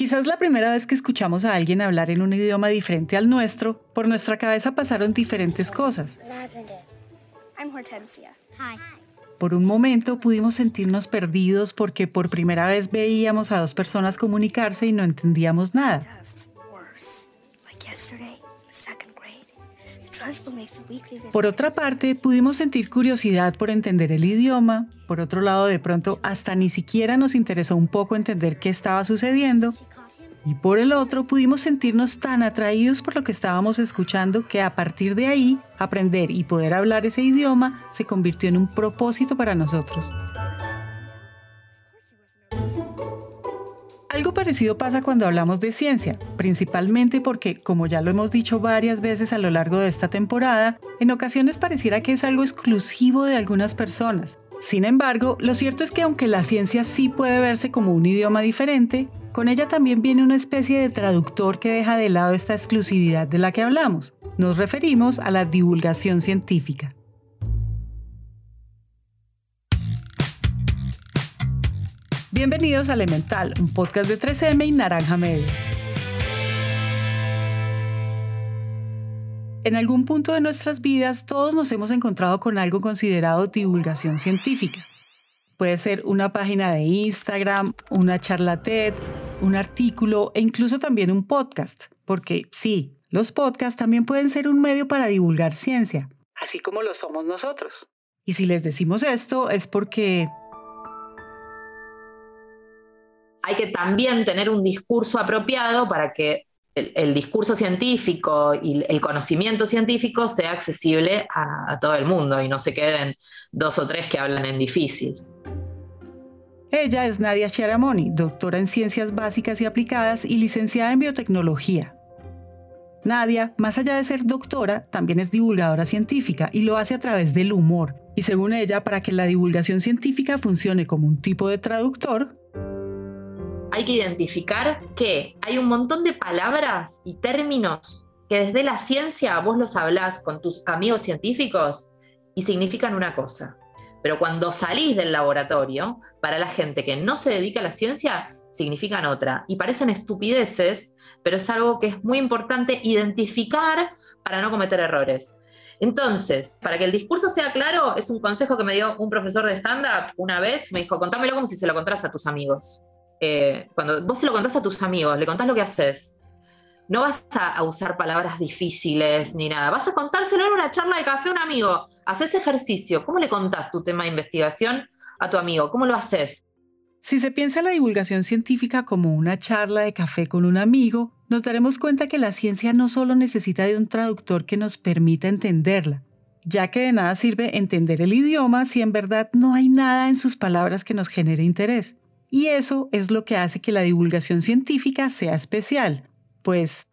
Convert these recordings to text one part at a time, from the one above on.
Quizás la primera vez que escuchamos a alguien hablar en un idioma diferente al nuestro, por nuestra cabeza pasaron diferentes cosas. Por un momento pudimos sentirnos perdidos porque por primera vez veíamos a dos personas comunicarse y no entendíamos nada. Por otra parte, pudimos sentir curiosidad por entender el idioma. Por otro lado, de pronto, hasta ni siquiera nos interesó un poco entender qué estaba sucediendo. Y por el otro, pudimos sentirnos tan atraídos por lo que estábamos escuchando que a partir de ahí, aprender y poder hablar ese idioma se convirtió en un propósito para nosotros. Algo parecido pasa cuando hablamos de ciencia, principalmente porque, como ya lo hemos dicho varias veces a lo largo de esta temporada, en ocasiones pareciera que es algo exclusivo de algunas personas. Sin embargo, lo cierto es que aunque la ciencia sí puede verse como un idioma diferente, con ella también viene una especie de traductor que deja de lado esta exclusividad de la que hablamos. Nos referimos a la divulgación científica. Bienvenidos a Elemental, un podcast de 3M y Naranja Media. En algún punto de nuestras vidas todos nos hemos encontrado con algo considerado divulgación científica. Puede ser una página de Instagram, una charla TED, un artículo e incluso también un podcast, porque sí, los podcasts también pueden ser un medio para divulgar ciencia, así como lo somos nosotros. Y si les decimos esto es porque hay que también tener un discurso apropiado para que el, discurso científico y el conocimiento científico sea accesible a, todo el mundo y no se queden dos o tres que hablan en difícil. Ella es Nadia Chiaramoni, doctora en Ciencias Básicas y Aplicadas y licenciada en Biotecnología. Nadia, más allá de ser doctora, también es divulgadora científica y lo hace a través del humor. Y según ella, para que la divulgación científica funcione como un tipo de traductor, hay que identificar que hay un montón de palabras y términos que desde la ciencia vos los hablás con tus amigos científicos y significan una cosa. Pero cuando salís del laboratorio, para la gente que no se dedica a la ciencia, significan otra. Y parecen estupideces, pero es algo que es muy importante identificar para no cometer errores. Entonces, para que el discurso sea claro, es un consejo que me dio un profesor de stand-up una vez. Me dijo, contámelo como si se lo contaras a tus amigos. Eh, cuando vos se lo contás a tus amigos, le contás lo que haces, no vas a, usar palabras difíciles ni nada. Vas a contárselo en una charla de café a un amigo. Haces ejercicio. ¿Cómo le contás tu tema de investigación a tu amigo? ¿Cómo lo haces? Si se piensa la divulgación científica como una charla de café con un amigo, nos daremos cuenta que la ciencia no solo necesita de un traductor que nos permita entenderla, ya que de nada sirve entender el idioma si en verdad no hay nada en sus palabras que nos genere interés. Y eso es lo que hace que la divulgación científica sea especial, pues...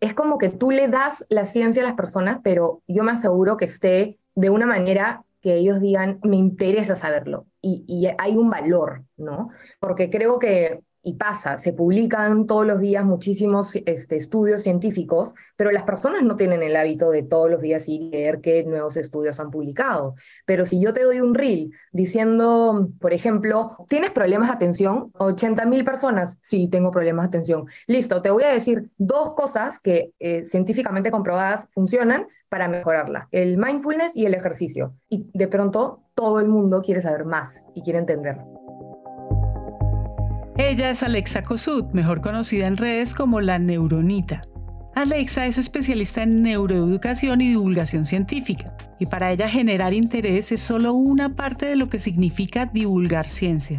Es como que tú le das la ciencia a las personas, pero yo me aseguro que esté de una manera que ellos digan, me interesa saberlo y, hay un valor, ¿no? Porque creo que y pasa, se publican todos los días muchísimos este, estudios científicos, pero las personas no tienen el hábito de todos los días ir y leer qué nuevos estudios han publicado. Pero si yo te doy un reel diciendo, por ejemplo, ¿tienes problemas de atención? 80 mil personas, sí, tengo problemas de atención. Listo, te voy a decir dos cosas que eh, científicamente comprobadas funcionan para mejorarla, el mindfulness y el ejercicio. Y de pronto todo el mundo quiere saber más y quiere entender. Ella es Alexa Kosut, mejor conocida en redes como la Neuronita. Alexa es especialista en neuroeducación y divulgación científica, y para ella generar interés es solo una parte de lo que significa divulgar ciencia.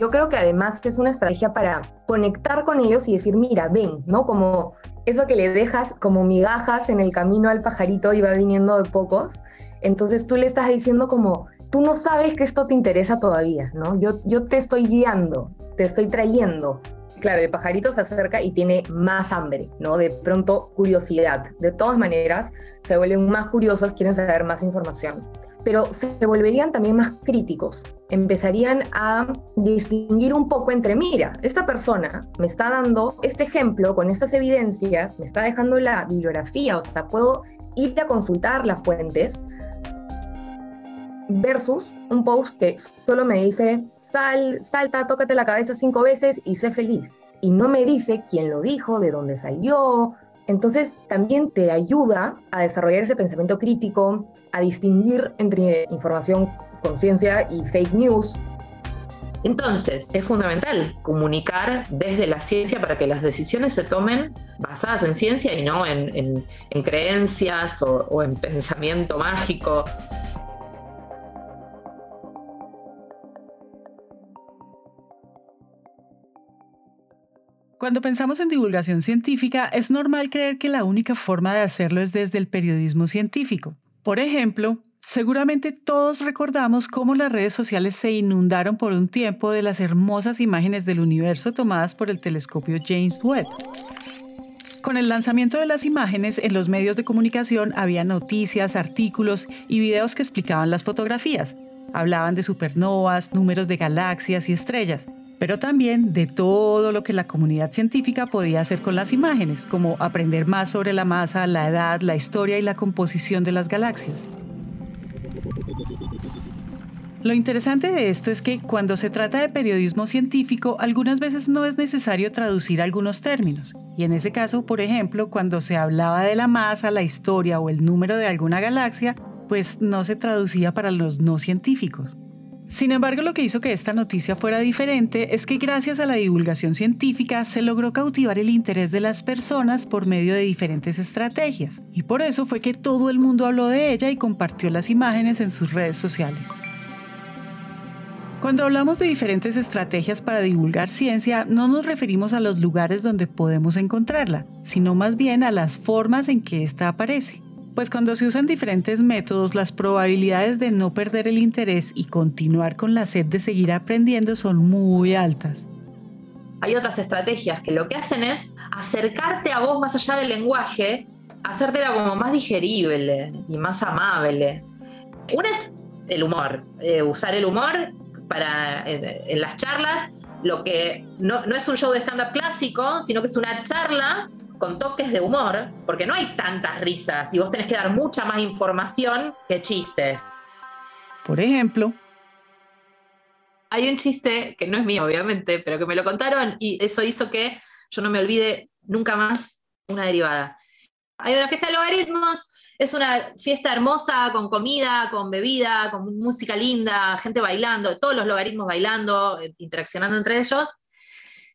Yo creo que además que es una estrategia para conectar con ellos y decir, mira, ven, ¿no? Como eso que le dejas como migajas en el camino al pajarito y va viniendo de pocos. Entonces tú le estás diciendo como, tú no sabes que esto te interesa todavía, ¿no? Yo, yo te estoy guiando, te estoy trayendo. Claro, el pajarito se acerca y tiene más hambre, ¿no? De pronto curiosidad. De todas maneras, se vuelven más curiosos, quieren saber más información. Pero se volverían también más críticos. Empezarían a distinguir un poco entre, mira, esta persona me está dando este ejemplo con estas evidencias, me está dejando la bibliografía, o sea, puedo ir a consultar las fuentes, versus un post que solo me dice sal, salta, tócate la cabeza cinco veces y sé feliz. Y no me dice quién lo dijo, de dónde salió. Entonces también te ayuda a desarrollar ese pensamiento crítico, a distinguir entre información, conciencia y fake news. Entonces, es fundamental comunicar desde la ciencia para que las decisiones se tomen basadas en ciencia y no en, creencias o en pensamiento mágico. Cuando pensamos en divulgación científica, es normal creer que la única forma de hacerlo es desde el periodismo científico. Por ejemplo, seguramente todos recordamos cómo las redes sociales se inundaron por un tiempo de las hermosas imágenes del universo tomadas por el telescopio James Webb. Con el lanzamiento de las imágenes en los medios de comunicación había noticias, artículos y videos que explicaban las fotografías. Hablaban de supernovas, números de galaxias y estrellas pero también de todo lo que la comunidad científica podía hacer con las imágenes, como aprender más sobre la masa, la edad, la historia y la composición de las galaxias. Lo interesante de esto es que cuando se trata de periodismo científico, algunas veces no es necesario traducir algunos términos. Y en ese caso, por ejemplo, cuando se hablaba de la masa, la historia o el número de alguna galaxia, pues no se traducía para los no científicos. Sin embargo, lo que hizo que esta noticia fuera diferente es que gracias a la divulgación científica se logró cautivar el interés de las personas por medio de diferentes estrategias, y por eso fue que todo el mundo habló de ella y compartió las imágenes en sus redes sociales. Cuando hablamos de diferentes estrategias para divulgar ciencia, no nos referimos a los lugares donde podemos encontrarla, sino más bien a las formas en que ésta aparece. Pues cuando se usan diferentes métodos, las probabilidades de no perder el interés y continuar con la sed de seguir aprendiendo son muy altas. Hay otras estrategias que lo que hacen es acercarte a vos más allá del lenguaje, hacértela como más digerible y más amable. Una es el humor, eh, usar el humor para en, las charlas, lo que no, no es un show de stand-up clásico, sino que es una charla con toques de humor, porque no hay tantas risas y vos tenés que dar mucha más información que chistes. Por ejemplo, hay un chiste que no es mío, obviamente, pero que me lo contaron y eso hizo que yo no me olvide nunca más una derivada. Hay una fiesta de logaritmos, es una fiesta hermosa con comida, con bebida, con música linda, gente bailando, todos los logaritmos bailando, eh, interaccionando entre ellos.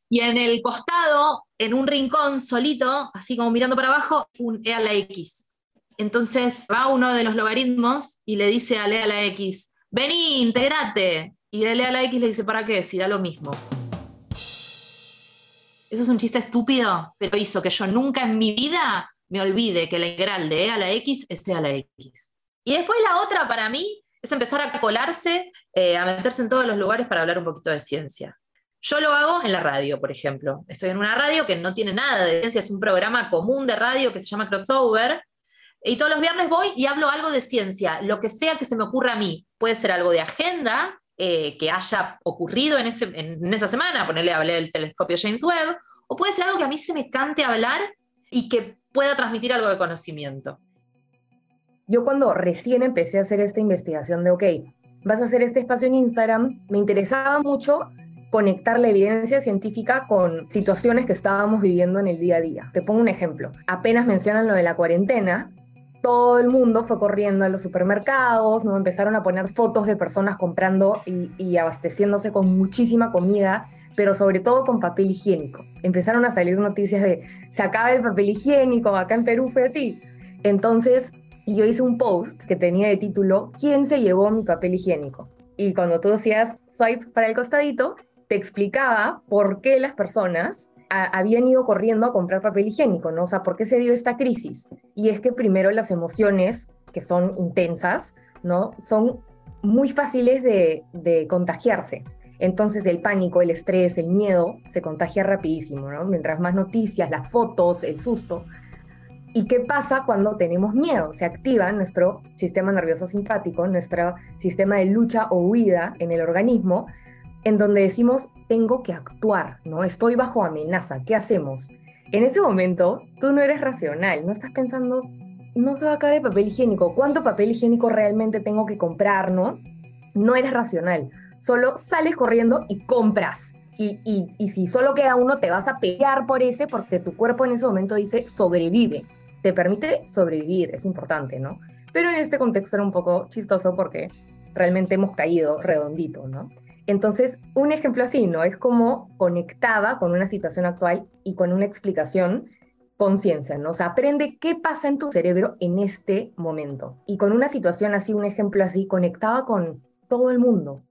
Y en el costado, en un rincón solito, así como mirando para abajo, un E a la X. Entonces va uno de los logaritmos y le dice a E a la X, vení, integrate. Y E a la X le dice, ¿para qué? Si da lo mismo. Eso es un chiste estúpido, pero hizo que yo nunca en mi vida me olvide que la integral de E a la X es E a la X. Y después la otra para mí es empezar a colarse, eh, a meterse en todos los lugares para hablar un poquito de ciencia. Yo lo hago en la radio, por ejemplo. Estoy en una radio que no tiene nada de ciencia, es un programa común de radio que se llama Crossover. Y todos los viernes voy y hablo algo de ciencia, lo que sea que se me ocurra a mí. Puede ser algo de agenda eh, que haya ocurrido en, esa semana, ponerle hablé del telescopio James Webb, o puede ser algo que a mí se me cante hablar y que pueda transmitir algo de conocimiento. Yo cuando recién empecé a hacer esta investigación de, ok, vas a hacer este espacio en Instagram, me interesaba mucho conectar la evidencia científica con situaciones que estábamos viviendo en el día a día. Te pongo un ejemplo. Apenas mencionan lo de la cuarentena, todo el mundo fue corriendo a los supermercados, ¿no? empezaron a poner fotos de personas comprando y, y abasteciéndose con muchísima comida, pero sobre todo con papel higiénico. Empezaron a salir noticias de, se acaba el papel higiénico, acá en Perú fue así. Entonces, yo hice un post que tenía de título, ¿quién se llevó mi papel higiénico? Y cuando tú hacías swipe para el costadito, te explicaba por qué las personas habían ido corriendo a comprar papel higiénico, ¿no? O sea, ¿por qué se dio esta crisis? Y es que primero las emociones, que son intensas, ¿no? Son muy fáciles de, de contagiarse. Entonces el pánico, el estrés, el miedo se contagia rapidísimo, ¿no? Mientras más noticias, las fotos, el susto. ¿Y qué pasa cuando tenemos miedo? Se activa nuestro sistema nervioso simpático, nuestro sistema de lucha o huida en el organismo, en donde decimos, tengo que actuar, ¿no? Estoy bajo amenaza, ¿qué hacemos? En ese momento, tú no eres racional, no estás pensando, no se va a caer el papel higiénico, ¿cuánto papel higiénico realmente tengo que comprar, no? No eres racional, solo sales corriendo y compras. Y, y, si solo queda uno, te vas a pelear por ese porque tu cuerpo en ese momento dice sobrevive. Te permite sobrevivir, es importante, ¿no? Pero en este contexto era un poco chistoso porque realmente hemos caído redondito, ¿no? Entonces, un ejemplo así, ¿no? Es como conectaba con una situación actual y con una explicación conciencia, ¿no? O aprende qué pasa en tu cerebro en este momento. Y con una situación así, un ejemplo así, conectaba con todo el mundo.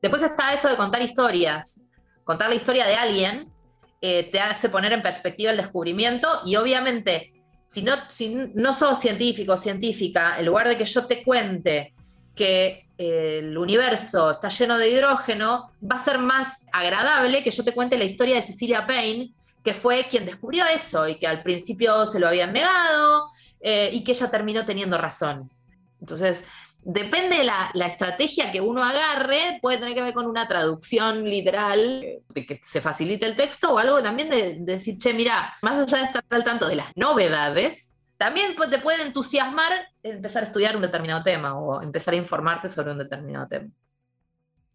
Después está esto de contar historias. Contar la historia de alguien eh, te hace poner en perspectiva el descubrimiento y obviamente, si no, si no sos científico o científica, en lugar de que yo te cuente que el universo está lleno de hidrógeno, va a ser más agradable que yo te cuente la historia de Cecilia Payne, que fue quien descubrió eso y que al principio se lo habían negado eh, y que ella terminó teniendo razón. Entonces, depende de la, estrategia que uno agarre, puede tener que ver con una traducción literal, de que se facilite el texto o algo también de, decir, che, mira, más allá de estar al tanto de las novedades, también te puede entusiasmar empezar a estudiar un determinado tema o empezar a informarte sobre un determinado tema.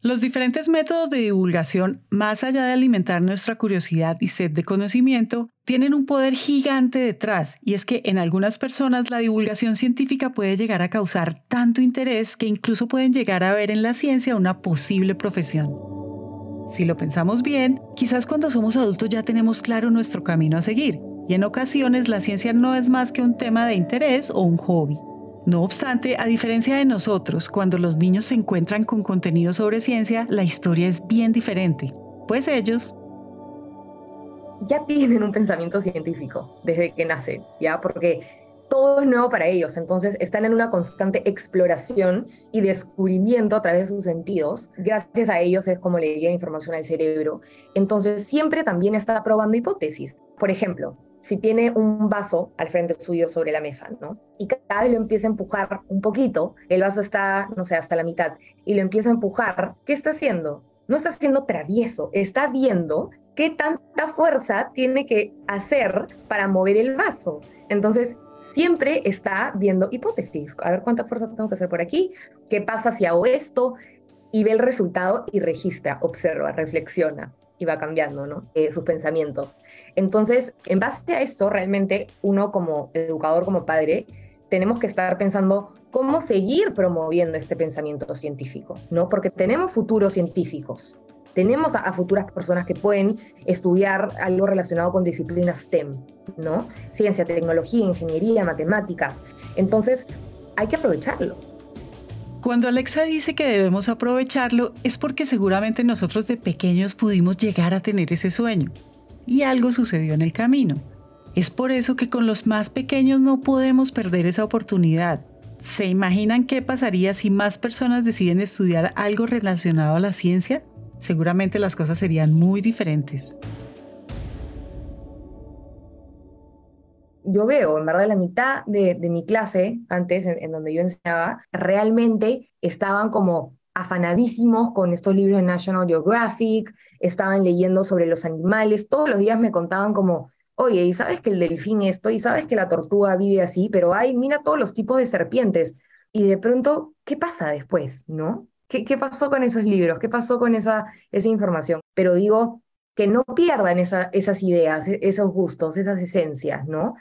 Los diferentes métodos de divulgación, más allá de alimentar nuestra curiosidad y sed de conocimiento, tienen un poder gigante detrás, y es que en algunas personas la divulgación científica puede llegar a causar tanto interés que incluso pueden llegar a ver en la ciencia una posible profesión. Si lo pensamos bien, quizás cuando somos adultos ya tenemos claro nuestro camino a seguir, y en ocasiones la ciencia no es más que un tema de interés o un hobby. No obstante, a diferencia de nosotros, cuando los niños se encuentran con contenido sobre ciencia, la historia es bien diferente, pues ellos ya tienen un pensamiento científico desde que nacen, ¿ya? Porque todo es nuevo para ellos, entonces están en una constante exploración y descubrimiento a través de sus sentidos. Gracias a ellos es como le llega información al cerebro. Entonces siempre también está probando hipótesis. Por ejemplo, si tiene un vaso al frente suyo sobre la mesa, ¿no? Y cada vez lo empieza a empujar un poquito, el vaso está, no sé, hasta la mitad, y lo empieza a empujar, ¿qué está haciendo? No está siendo travieso, está viendo qué tanta fuerza tiene que hacer para mover el vaso. Entonces, siempre está viendo hipótesis. A ver cuánta fuerza tengo que hacer por aquí, qué pasa si hago esto, y ve el resultado y registra, observa, reflexiona y va cambiando ¿no? Eh, sus pensamientos. Entonces, en base a esto, realmente uno como educador, como padre, tenemos que estar pensando cómo seguir promoviendo este pensamiento científico, ¿no? Porque tenemos futuros científicos, tenemos a, futuras personas que pueden estudiar algo relacionado con disciplinas STEM, ¿no? Ciencia, tecnología, ingeniería, matemáticas. Entonces, hay que aprovecharlo. Cuando Alexa dice que debemos aprovecharlo es porque seguramente nosotros de pequeños pudimos llegar a tener ese sueño y algo sucedió en el camino. Es por eso que con los más pequeños no podemos perder esa oportunidad. ¿Se imaginan qué pasaría si más personas deciden estudiar algo relacionado a la ciencia? Seguramente las cosas serían muy diferentes. Yo veo, en verdad, la mitad de, mi clase, antes, en, donde yo enseñaba, realmente estaban como afanadísimos con estos libros de National Geographic, estaban leyendo sobre los animales, todos los días me contaban como, oye, ¿y sabes que el delfín esto? ¿Y sabes que la tortuga vive así? Pero hay, mira todos los tipos de serpientes. Y de pronto, ¿qué pasa después? ¿No? ¿Qué, qué pasó con esos libros? ¿Qué pasó con esa, esa información? Pero digo, que no pierdan esa, esas ideas, e, esos gustos, esas esencias, ¿no?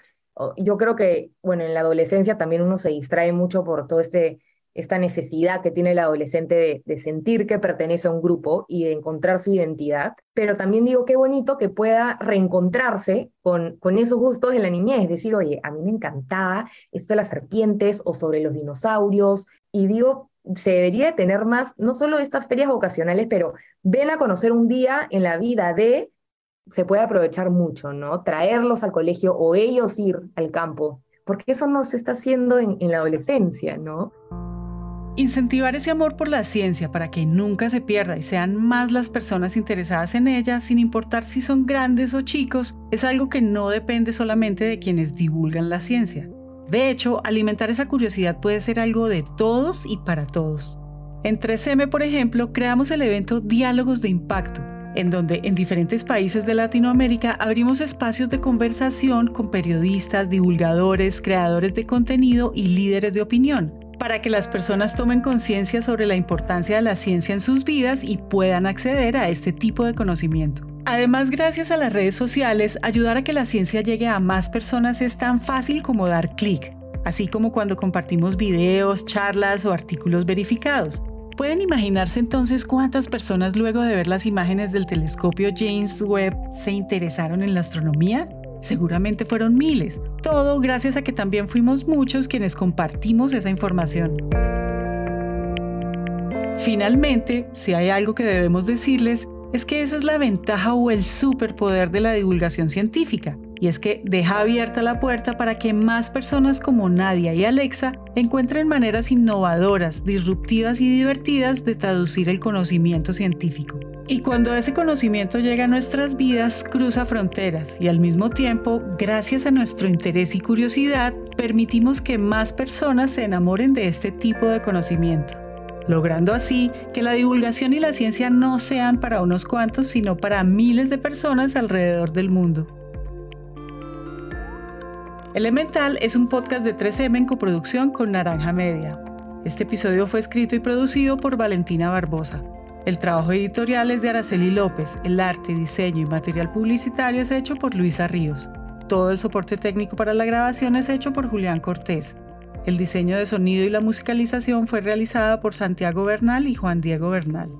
Yo creo que, bueno, en la adolescencia también uno se distrae mucho por toda este, esta necesidad que tiene el adolescente de, sentir que pertenece a un grupo y de encontrar su identidad, pero también digo qué bonito que pueda reencontrarse con, con esos gustos de la niñez, decir, oye, a mí me encantaba esto de las serpientes o sobre los dinosaurios, y digo, se debería de tener más, no solo estas ferias vocacionales, pero ven a conocer un día en la vida de se puede aprovechar mucho, ¿no? Traerlos al colegio o ellos ir al campo, porque eso no se está haciendo en, la adolescencia, ¿no? Incentivar ese amor por la ciencia para que nunca se pierda y sean más las personas interesadas en ella, sin importar si son grandes o chicos, es algo que no depende solamente de quienes divulgan la ciencia. De hecho, alimentar esa curiosidad puede ser algo de todos y para todos. En 3M, por ejemplo, creamos el evento Diálogos de Impacto, en donde en diferentes países de Latinoamérica abrimos espacios de conversación con periodistas, divulgadores, creadores de contenido y líderes de opinión. para que las personas tomen conciencia sobre la importancia de la ciencia en sus vidas y puedan acceder a este tipo de conocimiento. Además, gracias a las redes sociales, ayudar a que la ciencia llegue a más personas es tan fácil como dar clic, así como cuando compartimos videos, charlas o artículos verificados. ¿Pueden imaginarse entonces cuántas personas luego de ver las imágenes del telescopio James Webb se interesaron en la astronomía? Seguramente fueron miles, todo gracias a que también fuimos muchos quienes compartimos esa información. Finalmente, si hay algo que debemos decirles, es que esa es la ventaja o el superpoder de la divulgación científica, y es que deja abierta la puerta para que más personas como Nadia y Alexa encuentren maneras innovadoras, disruptivas y divertidas de traducir el conocimiento científico. Y cuando ese conocimiento llega a nuestras vidas, cruza fronteras y al mismo tiempo, gracias a nuestro interés y curiosidad, permitimos que más personas se enamoren de este tipo de conocimiento, logrando así que la divulgación y la ciencia no sean para unos cuantos, sino para miles de personas alrededor del mundo. Elemental es un podcast de 3M en coproducción con Naranja Media. Este episodio fue escrito y producido por Valentina Barbosa. El trabajo editorial es de Araceli López, el arte, diseño y material publicitario es hecho por Luisa Ríos. Todo el soporte técnico para la grabación es hecho por Julián Cortés. El diseño de sonido y la musicalización fue realizada por Santiago Bernal y Juan Diego Bernal.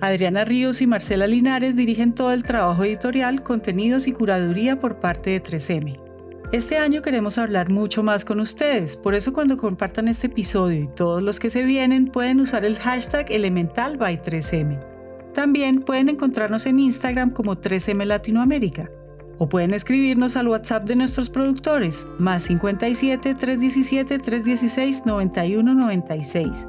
Adriana Ríos y Marcela Linares dirigen todo el trabajo editorial, contenidos y curaduría por parte de 3M. Este año queremos hablar mucho más con ustedes, por eso cuando compartan este episodio y todos los que se vienen pueden usar el hashtag elemental by 3M. También pueden encontrarnos en Instagram como 3M Latinoamérica. O pueden escribirnos al WhatsApp de nuestros productores más 57 317 316 9196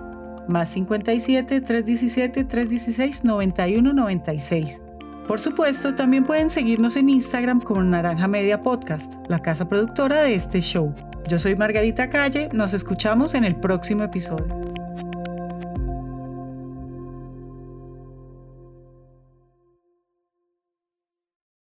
más 57 317 316 9196 por supuesto, también pueden seguirnos en Instagram como Naranja Media Podcast, la casa productora de este show. Yo soy Margarita Calle, nos escuchamos en el próximo episodio.